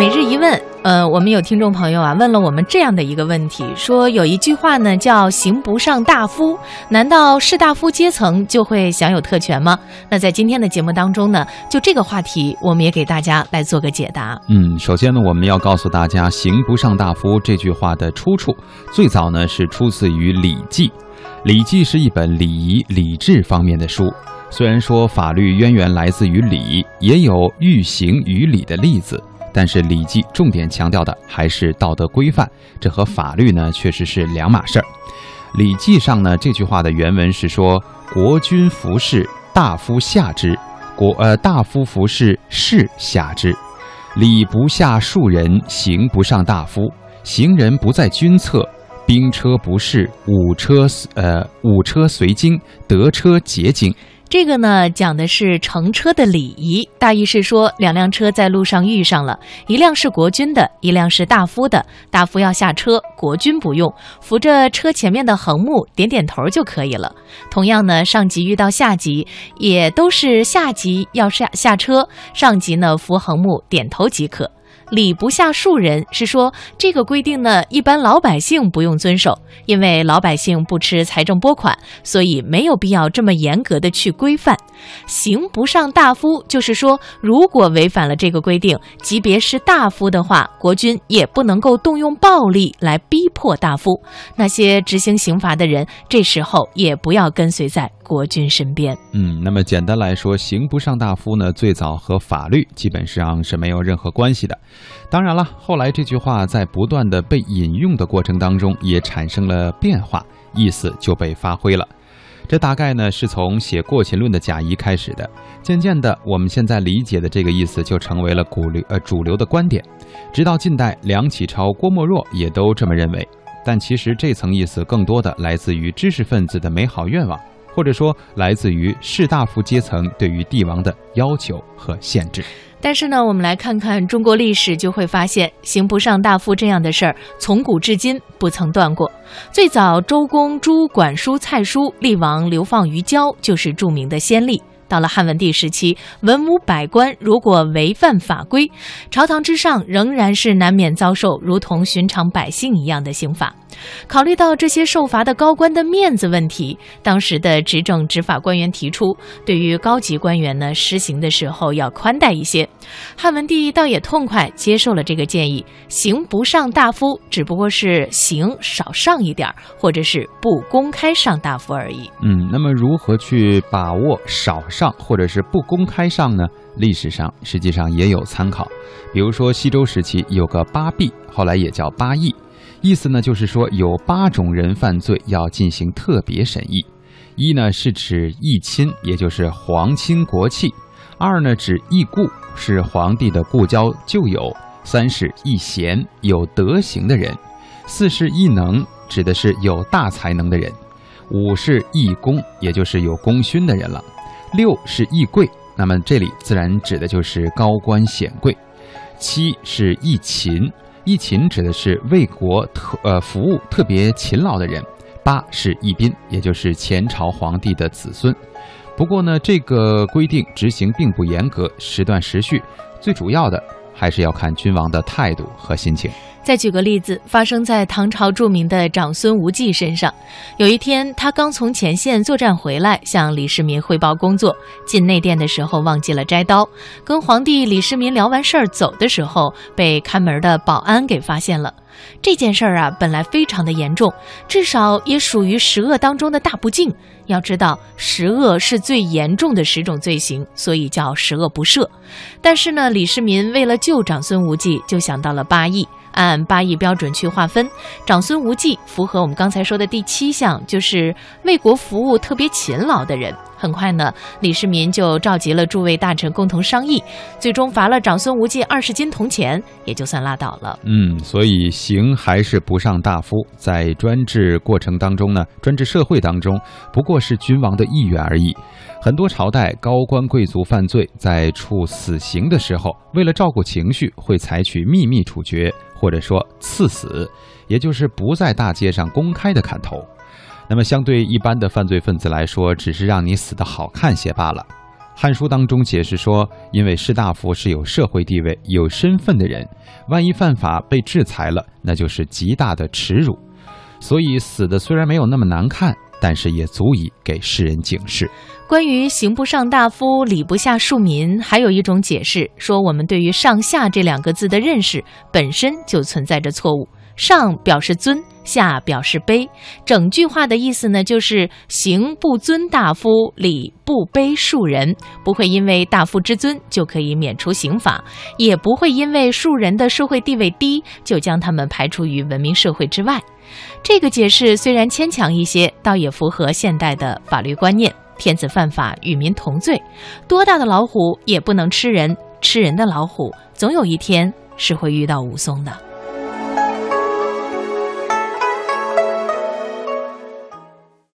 每日一问，呃，我们有听众朋友啊问了我们这样的一个问题，说有一句话呢叫“刑不上大夫”，难道士大夫阶层就会享有特权吗？那在今天的节目当中呢，就这个话题，我们也给大家来做个解答。嗯，首先呢，我们要告诉大家“刑不上大夫”这句话的出处，最早呢是出自于《礼记》，《礼记》是一本礼仪礼制方面的书。虽然说法律渊源来自于礼，也有欲行于礼的例子。但是《礼记》重点强调的还是道德规范，这和法律呢确实是两码事儿。《礼记》上呢这句话的原文是说：“国君服侍，大夫下之；国呃大夫服侍，士下之。礼不下庶人，刑不上大夫。行人不在君侧，兵车不侍，武车呃武车随经，德车捷经。”这个呢，讲的是乘车的礼仪，大意是说，两辆车在路上遇上了，一辆是国君的，一辆是大夫的。大夫要下车，国君不用，扶着车前面的横木，点点头就可以了。同样呢，上级遇到下级，也都是下级要下下车，上级呢扶横木点头即可。礼不下庶人是说这个规定呢，一般老百姓不用遵守，因为老百姓不吃财政拨款，所以没有必要这么严格的去规范。刑不上大夫，就是说如果违反了这个规定，即别是大夫的话，国君也不能够动用暴力来逼迫大夫。那些执行刑罚的人，这时候也不要跟随在国君身边。嗯，那么简单来说，刑不上大夫呢，最早和法律基本上是没有任何关系的。当然了，后来这句话在不断的被引用的过程当中，也产生了变化，意思就被发挥了。这大概呢是从写《过秦论》的贾谊开始的，渐渐的，我们现在理解的这个意思就成为了古流呃主流的观点。直到近代，梁启超、郭沫若也都这么认为。但其实这层意思更多的来自于知识分子的美好愿望，或者说来自于士大夫阶层对于帝王的要求和限制。但是呢，我们来看看中国历史，就会发现“刑不上大夫”这样的事儿，从古至今不曾断过。最早，周公诛管叔、蔡叔，厉王流放于郊，就是著名的先例。到了汉文帝时期，文武百官如果违犯法规，朝堂之上仍然是难免遭受如同寻常百姓一样的刑罚。考虑到这些受罚的高官的面子问题，当时的执政执法官员提出，对于高级官员呢，施行的时候要宽待一些。汉文帝倒也痛快，接受了这个建议，刑不上大夫，只不过是刑少上一点，或者是不公开上大夫而已。嗯，那么如何去把握少上或者是不公开上呢？历史上实际上也有参考，比如说西周时期有个八弊，后来也叫八议。意思呢，就是说有八种人犯罪要进行特别审议。一呢是指义亲，也就是皇亲国戚；二呢指义故，是皇帝的故交旧友；三是义贤，有德行的人；四是义能，指的是有大才能的人；五是义公，也就是有功勋的人了；六是义贵，那么这里自然指的就是高官显贵；七是义勤。一勤指的是为国特呃服务特别勤劳的人，八是义宾，也就是前朝皇帝的子孙。不过呢，这个规定执行并不严格，时断时续，最主要的还是要看君王的态度和心情。再举个例子，发生在唐朝著名的长孙无忌身上。有一天，他刚从前线作战回来，向李世民汇报工作。进内殿的时候忘记了摘刀，跟皇帝李世民聊完事儿走的时候，被看门的保安给发现了。这件事儿啊，本来非常的严重，至少也属于十恶当中的大不敬。要知道，十恶是最严重的十种罪行，所以叫十恶不赦。但是呢，李世民为了救长孙无忌，就想到了八义。按按八亿标准去划分，长孙无忌符合我们刚才说的第七项，就是为国服务特别勤劳的人。很快呢，李世民就召集了诸位大臣共同商议，最终罚了长孙无忌二十斤铜钱，也就算拉倒了。嗯，所以刑还是不上大夫，在专制过程当中呢，专制社会当中，不过是君王的意愿而已。很多朝代高官贵族犯罪，在处死刑的时候，为了照顾情绪，会采取秘密处决，或者说赐死，也就是不在大街上公开的砍头。那么，相对一般的犯罪分子来说，只是让你死的好看些罢了。汉书》当中解释说，因为士大夫是有社会地位、有身份的人，万一犯法被制裁了，那就是极大的耻辱。所以死的虽然没有那么难看，但是也足以给世人警示。关于“刑不上大夫，礼不下庶民”，还有一种解释说，我们对于“上下”这两个字的认识本身就存在着错误。上表示尊，下表示卑。整句话的意思呢，就是行不尊大夫，礼不卑庶人。不会因为大夫之尊就可以免除刑法，也不会因为庶人的社会地位低就将他们排除于文明社会之外。这个解释虽然牵强一些，倒也符合现代的法律观念。天子犯法，与民同罪，多大的老虎也不能吃人，吃人的老虎总有一天是会遇到武松的。